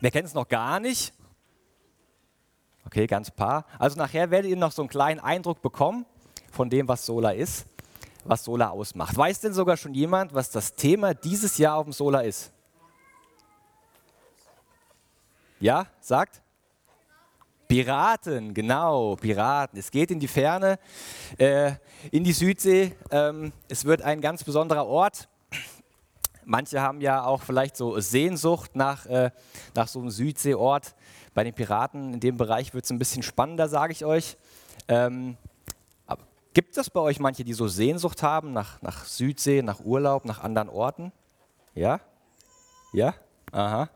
Wer kennt es noch gar nicht? Okay, ganz paar. Also nachher werdet ihr noch so einen kleinen Eindruck bekommen von dem, was Sola ist, was Sola ausmacht. Weiß denn sogar schon jemand, was das Thema dieses Jahr auf dem Sola ist? Ja, sagt? Piraten, genau, Piraten. Es geht in die Ferne, äh, in die Südsee. Ähm, es wird ein ganz besonderer Ort. Manche haben ja auch vielleicht so Sehnsucht nach, äh, nach so einem Südseeort. Bei den Piraten in dem Bereich wird es ein bisschen spannender, sage ich euch. Ähm, gibt es bei euch manche, die so Sehnsucht haben nach, nach Südsee, nach Urlaub, nach anderen Orten? Ja? Ja? Aha.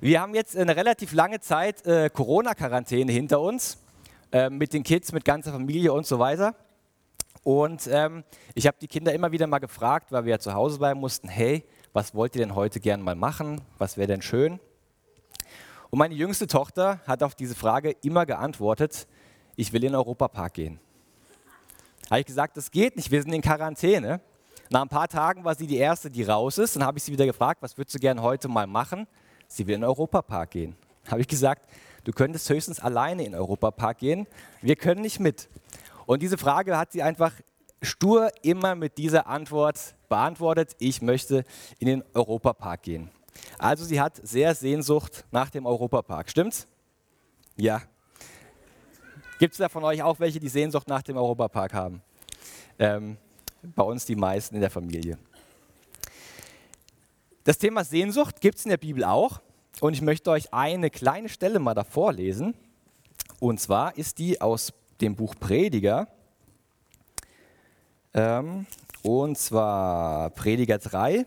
Wir haben jetzt eine relativ lange Zeit äh, Corona-Quarantäne hinter uns, äh, mit den Kids, mit ganzer Familie und so weiter. Und ähm, ich habe die Kinder immer wieder mal gefragt, weil wir ja zu Hause bleiben mussten, hey, was wollt ihr denn heute gern mal machen? Was wäre denn schön? Und meine jüngste Tochter hat auf diese Frage immer geantwortet, ich will in den Europapark gehen. Habe ich gesagt, das geht nicht, wir sind in Quarantäne. Nach ein paar Tagen war sie die Erste, die raus ist. Dann habe ich sie wieder gefragt, was würdest du gern heute mal machen? Sie will in den Europapark gehen. Habe ich gesagt, du könntest höchstens alleine in den Europapark gehen. Wir können nicht mit. Und diese Frage hat sie einfach stur immer mit dieser Antwort beantwortet, ich möchte in den Europapark gehen. Also sie hat sehr Sehnsucht nach dem Europapark, stimmt's? Ja. Gibt es da von euch auch welche, die Sehnsucht nach dem Europapark haben? Ähm, bei uns die meisten in der Familie. Das Thema Sehnsucht gibt es in der Bibel auch und ich möchte euch eine kleine Stelle mal davor lesen. Und zwar ist die aus dem Buch Prediger. Ähm, und zwar Prediger 3,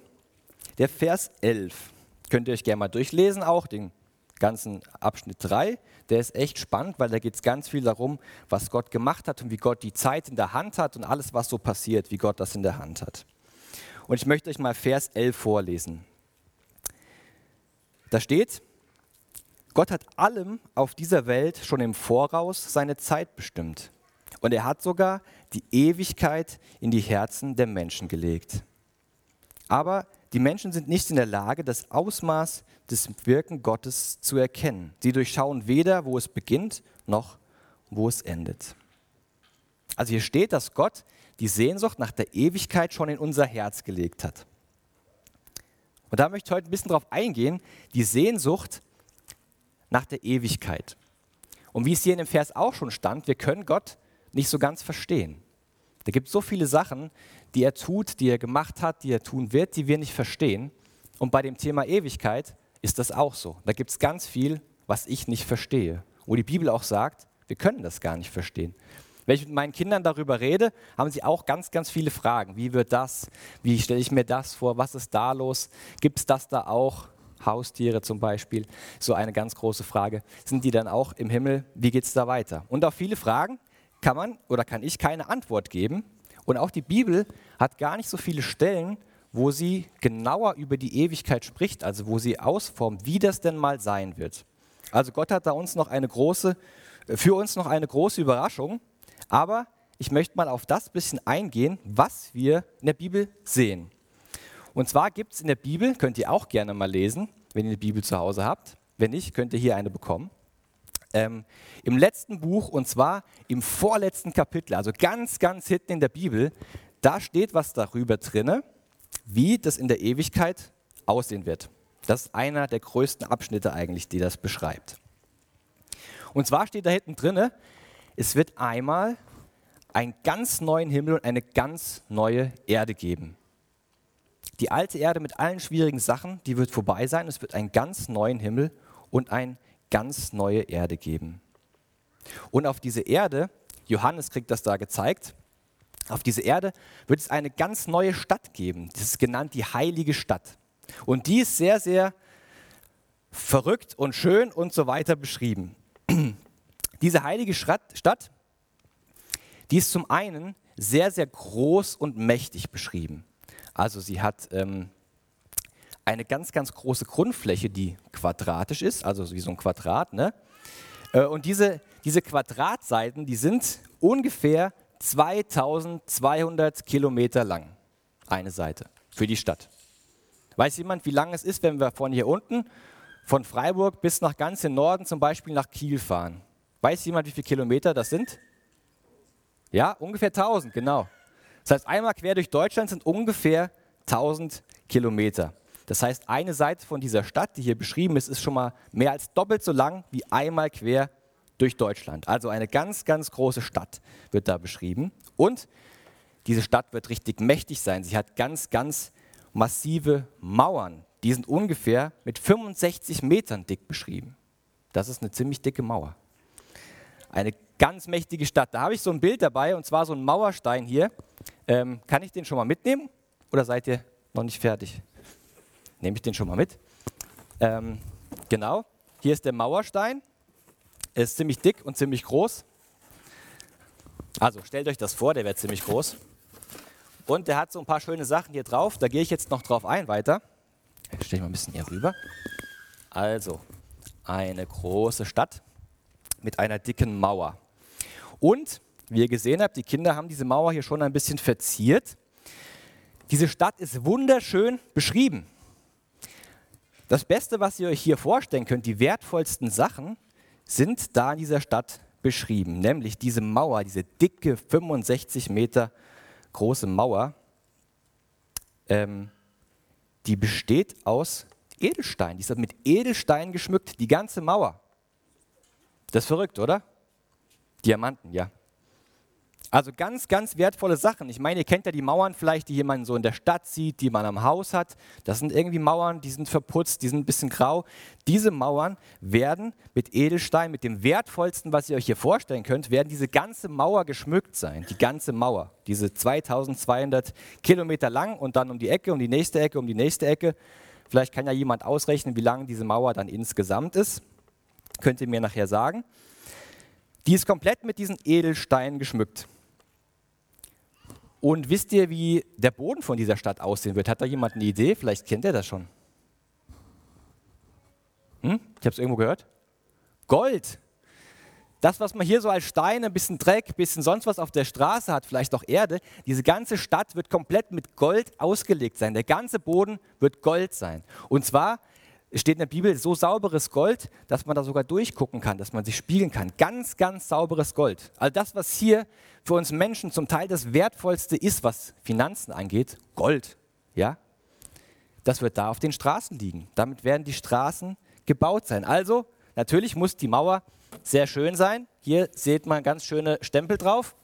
der Vers 11. Könnt ihr euch gerne mal durchlesen, auch den ganzen Abschnitt 3. Der ist echt spannend, weil da geht es ganz viel darum, was Gott gemacht hat und wie Gott die Zeit in der Hand hat und alles, was so passiert, wie Gott das in der Hand hat. Und ich möchte euch mal Vers 11 vorlesen. Da steht, Gott hat allem auf dieser Welt schon im Voraus seine Zeit bestimmt. Und er hat sogar die Ewigkeit in die Herzen der Menschen gelegt. Aber die Menschen sind nicht in der Lage, das Ausmaß des Wirken Gottes zu erkennen. Sie durchschauen weder, wo es beginnt, noch wo es endet. Also hier steht, dass Gott die Sehnsucht nach der Ewigkeit schon in unser Herz gelegt hat. Und da möchte ich heute ein bisschen darauf eingehen, die Sehnsucht nach der Ewigkeit. Und wie es hier in dem Vers auch schon stand, wir können Gott nicht so ganz verstehen. Da gibt es so viele Sachen, die er tut, die er gemacht hat, die er tun wird, die wir nicht verstehen. Und bei dem Thema Ewigkeit ist das auch so. Da gibt es ganz viel, was ich nicht verstehe. Wo die Bibel auch sagt, wir können das gar nicht verstehen. Wenn ich mit meinen Kindern darüber rede, haben sie auch ganz, ganz viele Fragen. Wie wird das? Wie stelle ich mir das vor? Was ist da los? Gibt es das da auch? Haustiere zum Beispiel, so eine ganz große Frage. Sind die dann auch im Himmel? Wie geht es da weiter? Und auf viele Fragen kann man oder kann ich keine Antwort geben. Und auch die Bibel hat gar nicht so viele Stellen, wo sie genauer über die Ewigkeit spricht, also wo sie ausformt, wie das denn mal sein wird. Also Gott hat da uns noch eine große, für uns noch eine große Überraschung. Aber ich möchte mal auf das bisschen eingehen, was wir in der Bibel sehen. Und zwar gibt es in der Bibel, könnt ihr auch gerne mal lesen, wenn ihr eine Bibel zu Hause habt. Wenn nicht, könnt ihr hier eine bekommen. Ähm, Im letzten Buch, und zwar im vorletzten Kapitel, also ganz, ganz hinten in der Bibel, da steht was darüber drinne, wie das in der Ewigkeit aussehen wird. Das ist einer der größten Abschnitte eigentlich, die das beschreibt. Und zwar steht da hinten drinne, es wird einmal einen ganz neuen Himmel und eine ganz neue Erde geben. Die alte Erde mit allen schwierigen Sachen, die wird vorbei sein. Es wird einen ganz neuen Himmel und eine ganz neue Erde geben. Und auf diese Erde, Johannes kriegt das da gezeigt, auf diese Erde wird es eine ganz neue Stadt geben. Das ist genannt die heilige Stadt. Und die ist sehr, sehr verrückt und schön und so weiter beschrieben. Diese heilige Stadt, die ist zum einen sehr, sehr groß und mächtig beschrieben. Also sie hat ähm, eine ganz, ganz große Grundfläche, die quadratisch ist, also wie so ein Quadrat. Ne? Äh, und diese, diese Quadratseiten, die sind ungefähr 2200 Kilometer lang, eine Seite für die Stadt. Weiß jemand, wie lang es ist, wenn wir von hier unten von Freiburg bis nach ganz im Norden, zum Beispiel nach Kiel fahren. Weiß jemand, wie viele Kilometer das sind? Ja, ungefähr 1000, genau. Das heißt, einmal quer durch Deutschland sind ungefähr 1000 Kilometer. Das heißt, eine Seite von dieser Stadt, die hier beschrieben ist, ist schon mal mehr als doppelt so lang wie einmal quer durch Deutschland. Also eine ganz, ganz große Stadt wird da beschrieben. Und diese Stadt wird richtig mächtig sein. Sie hat ganz, ganz massive Mauern. Die sind ungefähr mit 65 Metern dick beschrieben. Das ist eine ziemlich dicke Mauer. Eine ganz mächtige Stadt. Da habe ich so ein Bild dabei und zwar so ein Mauerstein hier. Ähm, kann ich den schon mal mitnehmen oder seid ihr noch nicht fertig? Nehme ich den schon mal mit. Ähm, genau, hier ist der Mauerstein. Er ist ziemlich dick und ziemlich groß. Also stellt euch das vor, der wird ziemlich groß. Und der hat so ein paar schöne Sachen hier drauf. Da gehe ich jetzt noch drauf ein weiter. Ich stelle mal ein bisschen hier rüber. Also, eine große Stadt mit einer dicken Mauer. Und, wie ihr gesehen habt, die Kinder haben diese Mauer hier schon ein bisschen verziert. Diese Stadt ist wunderschön beschrieben. Das Beste, was ihr euch hier vorstellen könnt, die wertvollsten Sachen, sind da in dieser Stadt beschrieben. Nämlich diese Mauer, diese dicke 65 Meter große Mauer, ähm, die besteht aus Edelstein. Die ist mit Edelstein geschmückt, die ganze Mauer. Das ist verrückt, oder? Diamanten, ja. Also ganz, ganz wertvolle Sachen. Ich meine, ihr kennt ja die Mauern vielleicht, die man so in der Stadt sieht, die man am Haus hat. Das sind irgendwie Mauern, die sind verputzt, die sind ein bisschen grau. Diese Mauern werden mit Edelstein, mit dem wertvollsten, was ihr euch hier vorstellen könnt, werden diese ganze Mauer geschmückt sein. Die ganze Mauer. Diese 2200 Kilometer lang und dann um die Ecke, um die nächste Ecke, um die nächste Ecke. Vielleicht kann ja jemand ausrechnen, wie lang diese Mauer dann insgesamt ist. Könnt ihr mir nachher sagen. Die ist komplett mit diesen Edelsteinen geschmückt. Und wisst ihr, wie der Boden von dieser Stadt aussehen wird? Hat da jemand eine Idee? Vielleicht kennt ihr das schon. Hm? Ich habe es irgendwo gehört. Gold. Das, was man hier so als Steine, ein bisschen Dreck, ein bisschen sonst was auf der Straße hat, vielleicht auch Erde, diese ganze Stadt wird komplett mit Gold ausgelegt sein. Der ganze Boden wird Gold sein. Und zwar es steht in der Bibel so sauberes Gold, dass man da sogar durchgucken kann, dass man sich spiegeln kann. Ganz, ganz sauberes Gold. All das, was hier für uns Menschen zum Teil das Wertvollste ist, was Finanzen angeht, Gold, ja, das wird da auf den Straßen liegen. Damit werden die Straßen gebaut sein. Also, natürlich muss die Mauer sehr schön sein. Hier seht man ganz schöne Stempel drauf.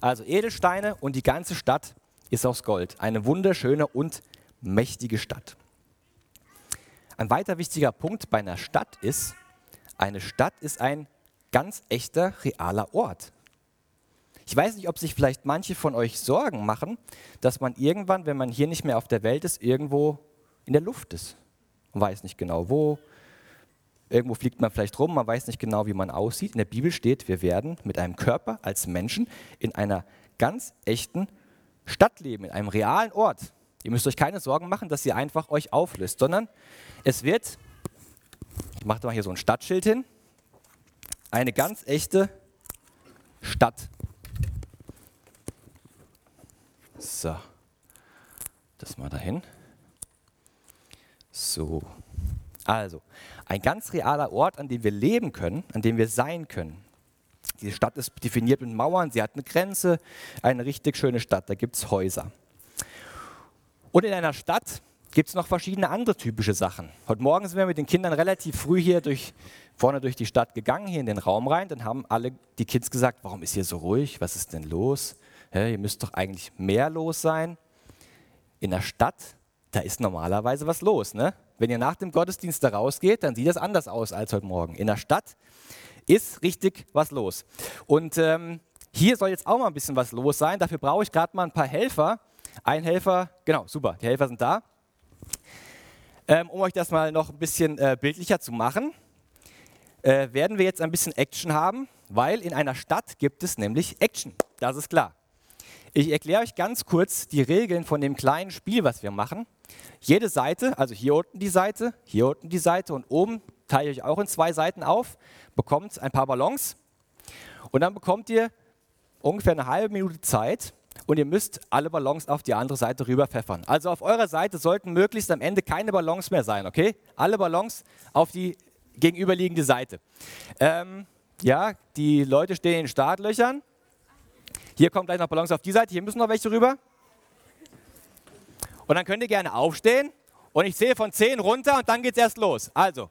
Also Edelsteine und die ganze Stadt ist aus Gold. Eine wunderschöne und mächtige Stadt. Ein weiter wichtiger Punkt bei einer Stadt ist, eine Stadt ist ein ganz echter, realer Ort. Ich weiß nicht, ob sich vielleicht manche von euch Sorgen machen, dass man irgendwann, wenn man hier nicht mehr auf der Welt ist, irgendwo in der Luft ist. Man weiß nicht genau wo. Irgendwo fliegt man vielleicht rum, man weiß nicht genau, wie man aussieht. In der Bibel steht, wir werden mit einem Körper als Menschen in einer ganz echten Stadt leben, in einem realen Ort. Ihr müsst euch keine Sorgen machen, dass ihr einfach euch auflöst, sondern es wird, ich mache mal hier so ein Stadtschild hin, eine ganz echte Stadt. So, das mal dahin. So, also ein ganz realer Ort, an dem wir leben können, an dem wir sein können. Diese Stadt ist definiert mit Mauern, sie hat eine Grenze, eine richtig schöne Stadt, da gibt es Häuser. Und in einer Stadt gibt es noch verschiedene andere typische Sachen. Heute Morgen sind wir mit den Kindern relativ früh hier durch, vorne durch die Stadt gegangen, hier in den Raum rein. Dann haben alle die Kids gesagt, warum ist hier so ruhig? Was ist denn los? Hä, hier müsste doch eigentlich mehr los sein. In der Stadt, da ist normalerweise was los. Ne? Wenn ihr nach dem Gottesdienst da rausgeht, dann sieht das anders aus als heute Morgen. In der Stadt ist richtig was los. Und ähm, hier soll jetzt auch mal ein bisschen was los sein. Dafür brauche ich gerade mal ein paar Helfer. Ein Helfer, genau, super, die Helfer sind da. Ähm, um euch das mal noch ein bisschen äh, bildlicher zu machen, äh, werden wir jetzt ein bisschen Action haben, weil in einer Stadt gibt es nämlich Action. Das ist klar. Ich erkläre euch ganz kurz die Regeln von dem kleinen Spiel, was wir machen. Jede Seite, also hier unten die Seite, hier unten die Seite und oben teile ich euch auch in zwei Seiten auf, bekommt ein paar Ballons und dann bekommt ihr ungefähr eine halbe Minute Zeit, und ihr müsst alle Ballons auf die andere Seite rüber pfeffern. Also auf eurer Seite sollten möglichst am Ende keine Ballons mehr sein, okay? Alle Ballons auf die gegenüberliegende Seite. Ähm, ja, die Leute stehen in den Startlöchern. Hier kommen gleich noch Ballons auf die Seite, hier müssen noch welche rüber. Und dann könnt ihr gerne aufstehen und ich zähle von 10 runter und dann geht es erst los. Also,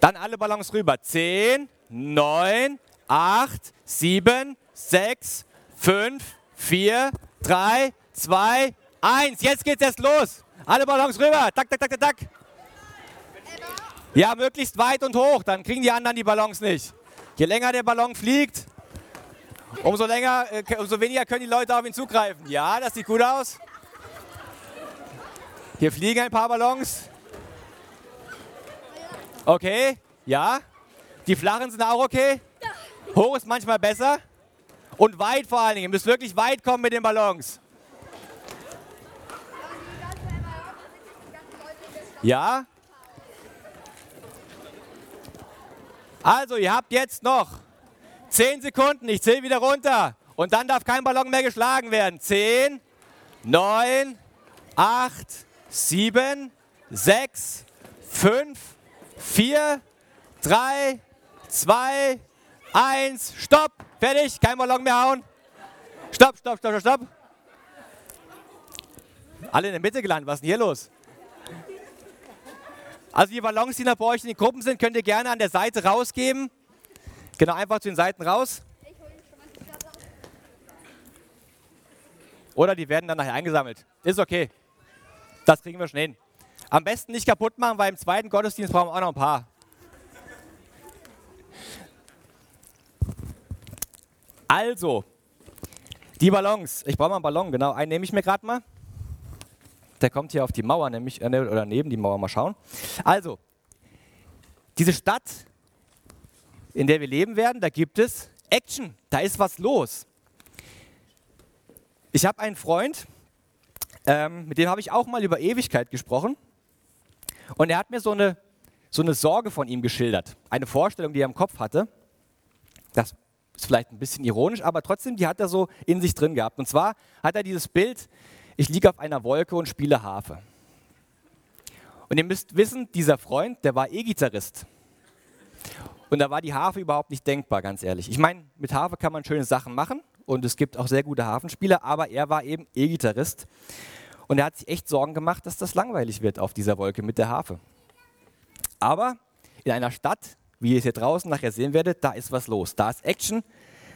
dann alle Ballons rüber. 10, 9, 8, 7, 6, 5, 4, 3, 2, 1. Jetzt geht's erst los. Alle Ballons rüber. Tak, tak, tak, tak, tak. Ja, möglichst weit und hoch, dann kriegen die anderen die Ballons nicht. Je länger der Ballon fliegt, umso, länger, äh, umso weniger können die Leute auf ihn zugreifen. Ja, das sieht gut aus. Hier fliegen ein paar Ballons. Okay, ja. Die flachen sind auch okay. Hoch ist manchmal besser. Und weit vor allen Dingen. Ihr müsst wirklich weit kommen mit den Ballons. Ja? Also, ihr habt jetzt noch 10 Sekunden. Ich zähle wieder runter. Und dann darf kein Ballon mehr geschlagen werden. 10, 9, 8, 7, 6, 5, 4, 3, 2, 1. Stopp. Fertig. Kein Ballon mehr hauen. Stopp, stopp, stopp, stopp. Alle in der Mitte gelandet. Was ist denn hier los? Also die Ballons, die noch bei euch in den Gruppen sind, könnt ihr gerne an der Seite rausgeben. Genau, einfach zu den Seiten raus. Oder die werden dann nachher eingesammelt. Ist okay. Das kriegen wir schon hin. Am besten nicht kaputt machen, weil im zweiten Gottesdienst brauchen wir auch noch ein paar. Also, die Ballons. Ich brauche mal einen Ballon, genau. Einen nehme ich mir gerade mal. Der kommt hier auf die Mauer, nämlich, äh, ne, oder neben die Mauer, mal schauen. Also, diese Stadt, in der wir leben werden, da gibt es Action. Da ist was los. Ich habe einen Freund, ähm, mit dem habe ich auch mal über Ewigkeit gesprochen. Und er hat mir so eine, so eine Sorge von ihm geschildert. Eine Vorstellung, die er im Kopf hatte. Das ist vielleicht ein bisschen ironisch, aber trotzdem, die hat er so in sich drin gehabt. Und zwar hat er dieses Bild ich liege auf einer Wolke und spiele Harfe. Und ihr müsst wissen, dieser Freund, der war E-Gitarrist. Und da war die Harfe überhaupt nicht denkbar, ganz ehrlich. Ich meine, mit Harfe kann man schöne Sachen machen und es gibt auch sehr gute Hafenspieler, aber er war eben E-Gitarrist. Und er hat sich echt Sorgen gemacht, dass das langweilig wird auf dieser Wolke mit der Harfe. Aber in einer Stadt, wie ihr es hier draußen nachher sehen werdet, da ist was los. Da ist Action,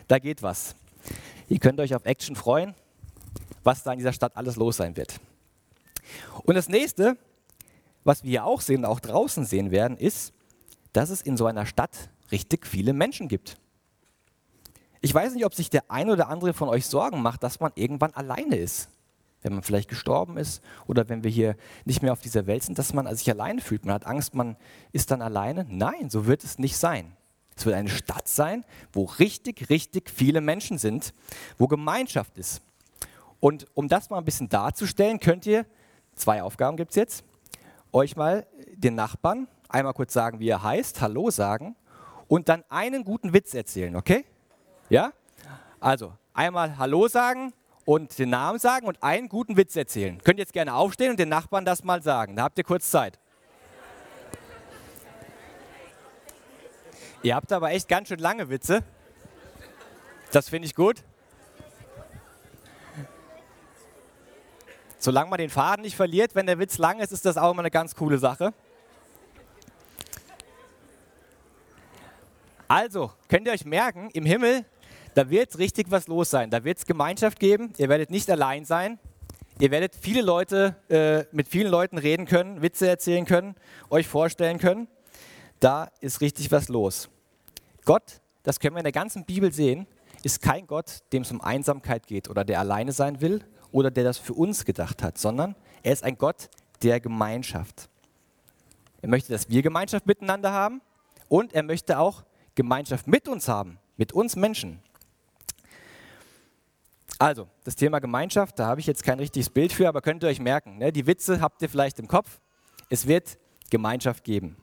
da geht was. Ihr könnt euch auf Action freuen was da in dieser Stadt alles los sein wird. Und das nächste, was wir hier auch sehen, auch draußen sehen werden, ist, dass es in so einer Stadt richtig viele Menschen gibt. Ich weiß nicht, ob sich der ein oder andere von euch Sorgen macht, dass man irgendwann alleine ist. Wenn man vielleicht gestorben ist oder wenn wir hier nicht mehr auf dieser Welt sind, dass man sich alleine fühlt. Man hat Angst, man ist dann alleine. Nein, so wird es nicht sein. Es wird eine Stadt sein, wo richtig, richtig viele Menschen sind, wo Gemeinschaft ist. Und um das mal ein bisschen darzustellen, könnt ihr, zwei Aufgaben gibt es jetzt, euch mal den Nachbarn einmal kurz sagen, wie er heißt, Hallo sagen und dann einen guten Witz erzählen, okay? Ja? Also einmal Hallo sagen und den Namen sagen und einen guten Witz erzählen. Könnt ihr jetzt gerne aufstehen und den Nachbarn das mal sagen. Da habt ihr kurz Zeit. Ihr habt aber echt ganz schön lange Witze. Das finde ich gut. Solange man den Faden nicht verliert, wenn der Witz lang ist, ist das auch immer eine ganz coole Sache. Also, könnt ihr euch merken, im Himmel, da wird richtig was los sein. Da wird es Gemeinschaft geben. Ihr werdet nicht allein sein. Ihr werdet viele Leute, äh, mit vielen Leuten reden können, Witze erzählen können, euch vorstellen können. Da ist richtig was los. Gott, das können wir in der ganzen Bibel sehen, ist kein Gott, dem es um Einsamkeit geht oder der alleine sein will, oder der das für uns gedacht hat, sondern er ist ein Gott der Gemeinschaft. Er möchte, dass wir Gemeinschaft miteinander haben und er möchte auch Gemeinschaft mit uns haben, mit uns Menschen. Also, das Thema Gemeinschaft, da habe ich jetzt kein richtiges Bild für, aber könnt ihr euch merken, ne? die Witze habt ihr vielleicht im Kopf. Es wird Gemeinschaft geben.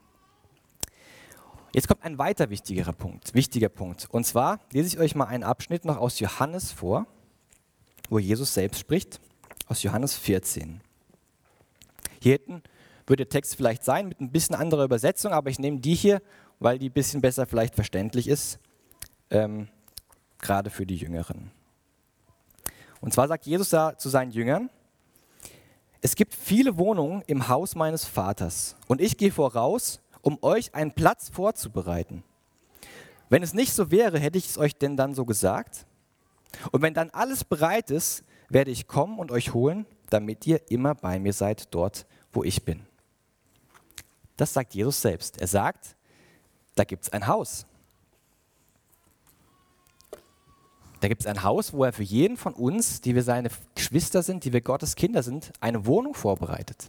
Jetzt kommt ein weiter wichtigerer Punkt, wichtiger Punkt. Und zwar lese ich euch mal einen Abschnitt noch aus Johannes vor. wo Jesus selbst spricht, aus Johannes 14. Hier hinten würde der Text vielleicht sein mit ein bisschen anderer Übersetzung, aber ich nehme die hier, weil die ein bisschen besser vielleicht verständlich ist, ähm, gerade für die Jüngeren. Und zwar sagt Jesus da zu seinen Jüngern, es gibt viele Wohnungen im Haus meines Vaters und ich gehe voraus, um euch einen Platz vorzubereiten. Wenn es nicht so wäre, hätte ich es euch denn dann so gesagt? Und wenn dann alles bereit ist, werde ich kommen und euch holen, damit ihr immer bei mir seid, dort, wo ich bin. Das sagt Jesus selbst. Er sagt, da gibt es ein Haus. Da gibt es ein Haus, wo er für jeden von uns, die wir seine Geschwister sind, die wir Gottes Kinder sind, eine Wohnung vorbereitet.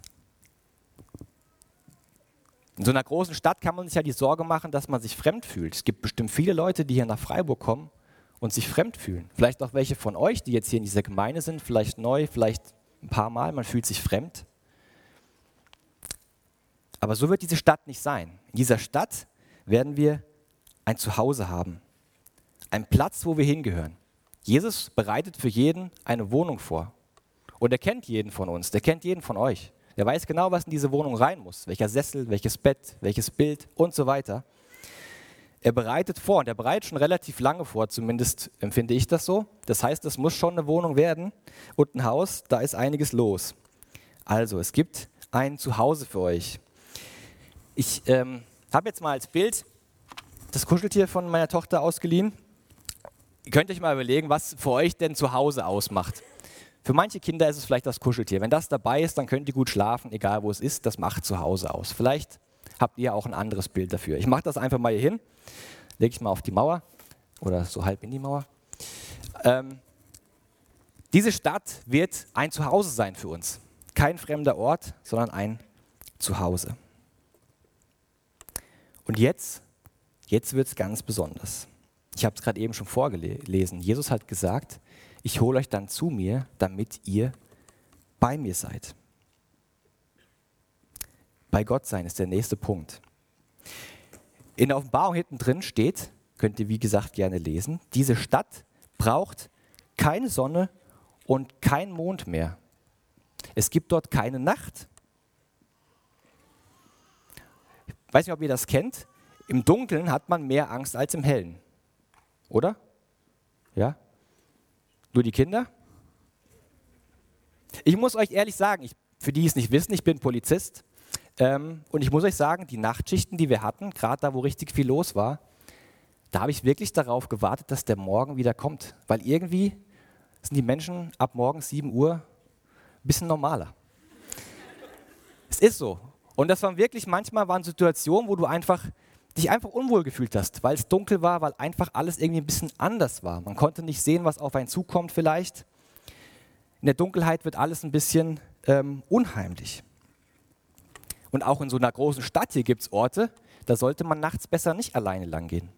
In so einer großen Stadt kann man sich ja die Sorge machen, dass man sich fremd fühlt. Es gibt bestimmt viele Leute, die hier nach Freiburg kommen und sich fremd fühlen. Vielleicht auch welche von euch, die jetzt hier in dieser Gemeinde sind, vielleicht neu, vielleicht ein paar Mal, man fühlt sich fremd. Aber so wird diese Stadt nicht sein. In dieser Stadt werden wir ein Zuhause haben, ein Platz, wo wir hingehören. Jesus bereitet für jeden eine Wohnung vor. Und er kennt jeden von uns, der kennt jeden von euch. Der weiß genau, was in diese Wohnung rein muss. Welcher Sessel, welches Bett, welches Bild und so weiter. Er bereitet vor und er bereitet schon relativ lange vor, zumindest empfinde ich das so. Das heißt, es muss schon eine Wohnung werden und ein Haus, da ist einiges los. Also, es gibt ein Zuhause für euch. Ich ähm, habe jetzt mal als Bild das Kuscheltier von meiner Tochter ausgeliehen. Könnt euch mal überlegen, was für euch denn zu Hause ausmacht. Für manche Kinder ist es vielleicht das Kuscheltier. Wenn das dabei ist, dann könnt ihr gut schlafen, egal wo es ist. Das macht zu Hause aus. Vielleicht habt ihr auch ein anderes Bild dafür. Ich mache das einfach mal hier hin. Lege ich mal auf die Mauer oder so halb in die Mauer. Ähm, diese Stadt wird ein Zuhause sein für uns. Kein fremder Ort, sondern ein Zuhause. Und jetzt, jetzt wird es ganz besonders. Ich habe es gerade eben schon vorgelesen. Jesus hat gesagt, ich hole euch dann zu mir, damit ihr bei mir seid. Bei Gott sein ist der nächste Punkt. In der Offenbarung hinten drin steht, könnt ihr wie gesagt gerne lesen, diese Stadt braucht keine Sonne und kein Mond mehr. Es gibt dort keine Nacht. Ich weiß nicht, ob ihr das kennt. Im Dunkeln hat man mehr Angst als im Hellen. Oder? Ja? Nur die Kinder? Ich muss euch ehrlich sagen, ich, für die es nicht wissen, ich bin Polizist. Ähm, und ich muss euch sagen, die Nachtschichten, die wir hatten, gerade da, wo richtig viel los war, da habe ich wirklich darauf gewartet, dass der Morgen wieder kommt. Weil irgendwie sind die Menschen ab morgens 7 Uhr ein bisschen normaler. es ist so. Und das waren wirklich manchmal waren Situationen, wo du einfach dich einfach unwohl gefühlt hast, weil es dunkel war, weil einfach alles irgendwie ein bisschen anders war. Man konnte nicht sehen, was auf einen zukommt vielleicht. In der Dunkelheit wird alles ein bisschen ähm, unheimlich. Und auch in so einer großen Stadt hier gibt es Orte, da sollte man nachts besser nicht alleine lang gehen.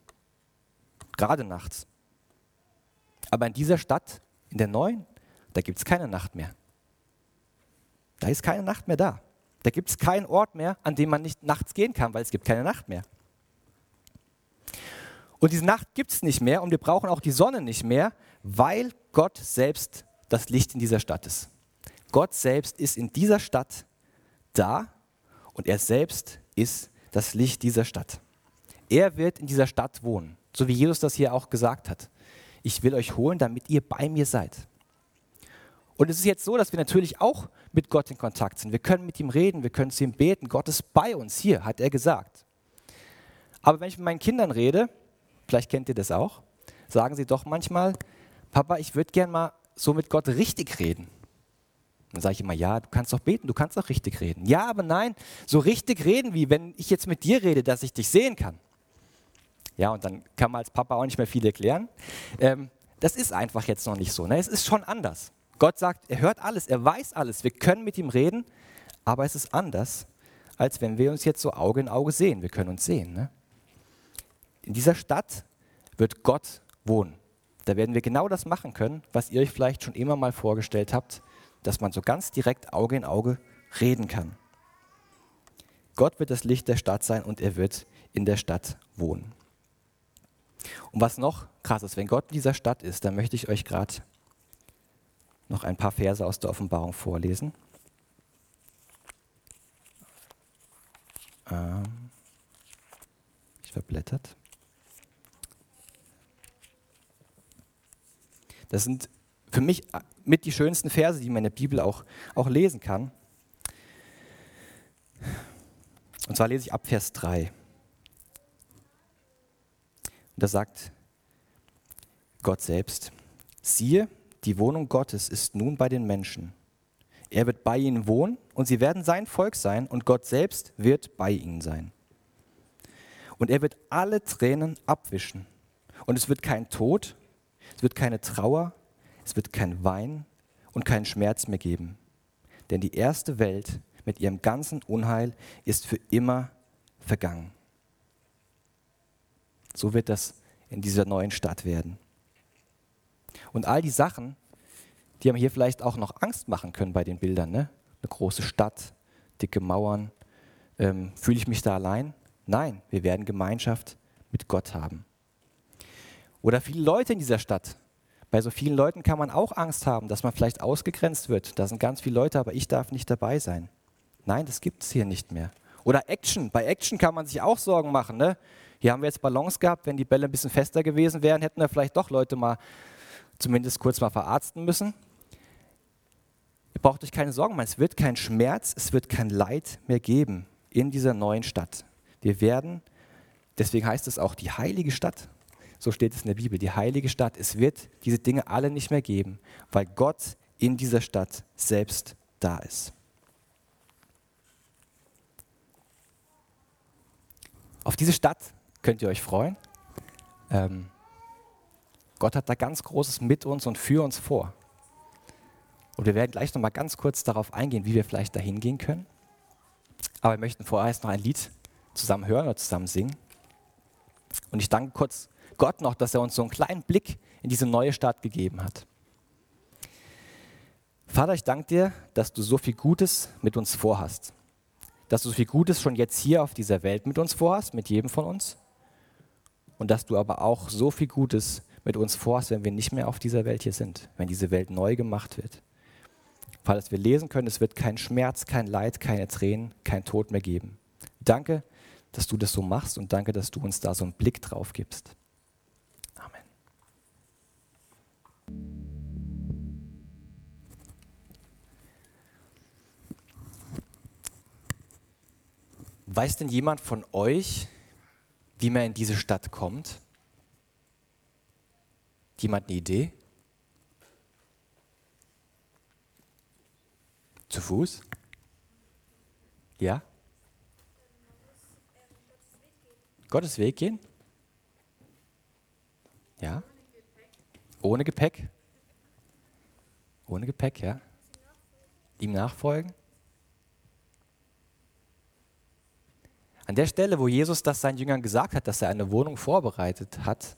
Gerade nachts. Aber in dieser Stadt, in der neuen, da gibt es keine Nacht mehr. Da ist keine Nacht mehr da. Da gibt es keinen Ort mehr, an dem man nicht nachts gehen kann, weil es gibt keine Nacht mehr. Und diese Nacht gibt es nicht mehr und wir brauchen auch die Sonne nicht mehr, weil Gott selbst das Licht in dieser Stadt ist. Gott selbst ist in dieser Stadt da und er selbst ist das Licht dieser Stadt. Er wird in dieser Stadt wohnen, so wie Jesus das hier auch gesagt hat. Ich will euch holen, damit ihr bei mir seid. Und es ist jetzt so, dass wir natürlich auch mit Gott in Kontakt sind. Wir können mit ihm reden, wir können zu ihm beten. Gott ist bei uns hier, hat er gesagt. Aber wenn ich mit meinen Kindern rede, vielleicht kennt ihr das auch, sagen sie doch manchmal, Papa, ich würde gern mal so mit Gott richtig reden. Dann sage ich immer, ja, du kannst doch beten, du kannst doch richtig reden. Ja, aber nein, so richtig reden wie, wenn ich jetzt mit dir rede, dass ich dich sehen kann. Ja, und dann kann man als Papa auch nicht mehr viel erklären. Ähm, das ist einfach jetzt noch nicht so. Ne? Es ist schon anders. Gott sagt, er hört alles, er weiß alles, wir können mit ihm reden, aber es ist anders, als wenn wir uns jetzt so Auge in Auge sehen. Wir können uns sehen. Ne? In dieser Stadt wird Gott wohnen. Da werden wir genau das machen können, was ihr euch vielleicht schon immer mal vorgestellt habt, dass man so ganz direkt Auge in Auge reden kann. Gott wird das Licht der Stadt sein und er wird in der Stadt wohnen. Und was noch krass ist, wenn Gott in dieser Stadt ist, dann möchte ich euch gerade noch ein paar Verse aus der Offenbarung vorlesen. Ähm, ich verblättert. Das sind für mich mit die schönsten Verse, die man in der Bibel auch, auch lesen kann. Und zwar lese ich ab Vers 3. Und da sagt Gott selbst, siehe, die Wohnung Gottes ist nun bei den Menschen. Er wird bei ihnen wohnen und sie werden sein Volk sein und Gott selbst wird bei ihnen sein. Und er wird alle Tränen abwischen. Und es wird kein Tod, es wird keine Trauer, es wird kein Wein und keinen Schmerz mehr geben. Denn die erste Welt mit ihrem ganzen Unheil ist für immer vergangen. So wird das in dieser neuen Stadt werden. Und all die Sachen, die haben hier vielleicht auch noch Angst machen können bei den Bildern. Ne? Eine große Stadt, dicke Mauern. Ähm, Fühle ich mich da allein? Nein, wir werden Gemeinschaft mit Gott haben. Oder viele Leute in dieser Stadt. Bei so vielen Leuten kann man auch Angst haben, dass man vielleicht ausgegrenzt wird. Da sind ganz viele Leute, aber ich darf nicht dabei sein. Nein, das gibt es hier nicht mehr. Oder Action. Bei Action kann man sich auch Sorgen machen. Ne? Hier haben wir jetzt Ballons gehabt. Wenn die Bälle ein bisschen fester gewesen wären, hätten wir vielleicht doch Leute mal zumindest kurz mal verarzten müssen. Ihr braucht euch keine Sorgen machen. Es wird kein Schmerz, es wird kein Leid mehr geben in dieser neuen Stadt. Wir werden, deswegen heißt es auch die heilige Stadt. So steht es in der Bibel, die heilige Stadt. Es wird diese Dinge alle nicht mehr geben, weil Gott in dieser Stadt selbst da ist. Auf diese Stadt könnt ihr euch freuen. Ähm, Gott hat da ganz Großes mit uns und für uns vor. Und wir werden gleich noch mal ganz kurz darauf eingehen, wie wir vielleicht dahin gehen können. Aber wir möchten vorher erst noch ein Lied zusammen hören oder zusammen singen. Und ich danke kurz Gott noch, dass er uns so einen kleinen Blick in diese neue Stadt gegeben hat. Vater, ich danke dir, dass du so viel Gutes mit uns vorhast dass du so viel Gutes schon jetzt hier auf dieser Welt mit uns vorhast, mit jedem von uns. Und dass du aber auch so viel Gutes mit uns vorhast, wenn wir nicht mehr auf dieser Welt hier sind, wenn diese Welt neu gemacht wird. Weil dass wir lesen können, es wird kein Schmerz, kein Leid, keine Tränen, kein Tod mehr geben. Danke, dass du das so machst und danke, dass du uns da so einen Blick drauf gibst. Weiß denn jemand von euch, wie man in diese Stadt kommt? Jemand eine Idee? Zu Fuß? Ja? Gottes Weg gehen? Ja? Ohne Gepäck? Ohne Gepäck, ja? Ihm nachfolgen? An der Stelle, wo Jesus das seinen Jüngern gesagt hat, dass er eine Wohnung vorbereitet hat,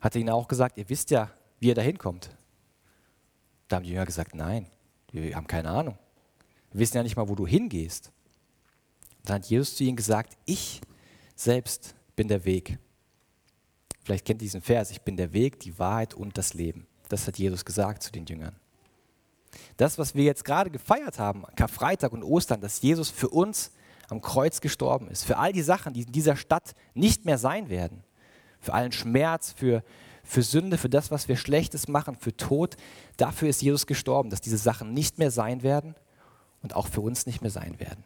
hat er ihnen auch gesagt, ihr wisst ja, wie ihr da hinkommt. Da haben die Jünger gesagt, nein, wir haben keine Ahnung. Wir wissen ja nicht mal, wo du hingehst. Dann hat Jesus zu ihnen gesagt, ich selbst bin der Weg. Vielleicht kennt ihr diesen Vers, ich bin der Weg, die Wahrheit und das Leben. Das hat Jesus gesagt zu den Jüngern. Das, was wir jetzt gerade gefeiert haben, Karfreitag und Ostern, dass Jesus für uns am Kreuz gestorben ist. Für all die Sachen, die in dieser Stadt nicht mehr sein werden. Für allen Schmerz, für, für Sünde, für das, was wir Schlechtes machen, für Tod. Dafür ist Jesus gestorben, dass diese Sachen nicht mehr sein werden und auch für uns nicht mehr sein werden.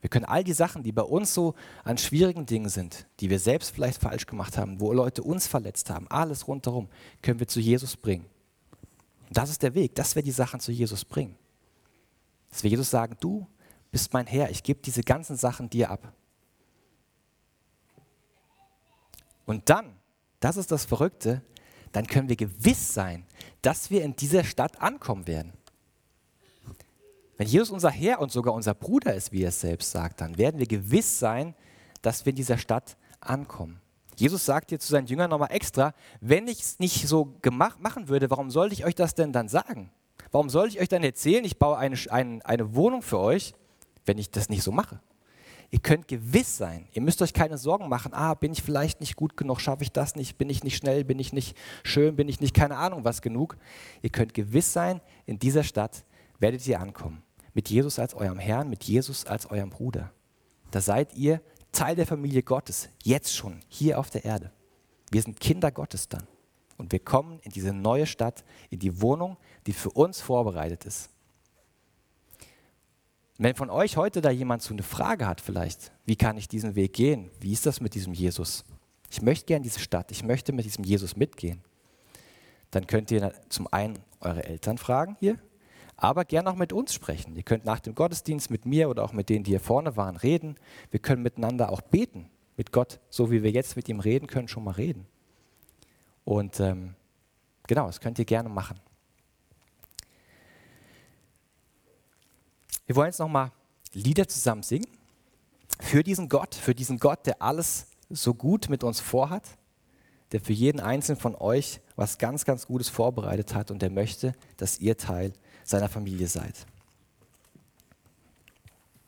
Wir können all die Sachen, die bei uns so an schwierigen Dingen sind, die wir selbst vielleicht falsch gemacht haben, wo Leute uns verletzt haben, alles rundherum, können wir zu Jesus bringen. Und das ist der Weg, dass wir die Sachen zu Jesus bringen. Dass wir Jesus sagen, du bist mein Herr, ich gebe diese ganzen Sachen dir ab. Und dann, das ist das Verrückte, dann können wir gewiss sein, dass wir in dieser Stadt ankommen werden. Wenn Jesus unser Herr und sogar unser Bruder ist, wie er es selbst sagt, dann werden wir gewiss sein, dass wir in dieser Stadt ankommen. Jesus sagt hier zu seinen Jüngern nochmal extra, wenn ich es nicht so gemacht, machen würde, warum sollte ich euch das denn dann sagen? Warum soll ich euch dann erzählen, ich baue eine, eine, eine Wohnung für euch, wenn ich das nicht so mache. Ihr könnt gewiss sein, ihr müsst euch keine Sorgen machen, ah, bin ich vielleicht nicht gut genug, schaffe ich das nicht, bin ich nicht schnell, bin ich nicht schön, bin ich nicht keine Ahnung was genug. Ihr könnt gewiss sein, in dieser Stadt werdet ihr ankommen. Mit Jesus als eurem Herrn, mit Jesus als eurem Bruder. Da seid ihr Teil der Familie Gottes, jetzt schon, hier auf der Erde. Wir sind Kinder Gottes dann. Und wir kommen in diese neue Stadt, in die Wohnung, die für uns vorbereitet ist. Wenn von euch heute da jemand so eine Frage hat vielleicht, wie kann ich diesen Weg gehen? Wie ist das mit diesem Jesus? Ich möchte gerne diese Stadt, ich möchte mit diesem Jesus mitgehen. Dann könnt ihr zum einen eure Eltern fragen hier, aber gerne auch mit uns sprechen. Ihr könnt nach dem Gottesdienst mit mir oder auch mit denen, die hier vorne waren, reden. Wir können miteinander auch beten mit Gott, so wie wir jetzt mit ihm reden können, schon mal reden. Und ähm, genau, das könnt ihr gerne machen. Wir wollen jetzt nochmal Lieder zusammen singen für diesen Gott, für diesen Gott, der alles so gut mit uns vorhat, der für jeden einzelnen von euch was ganz, ganz Gutes vorbereitet hat und der möchte, dass ihr Teil seiner Familie seid.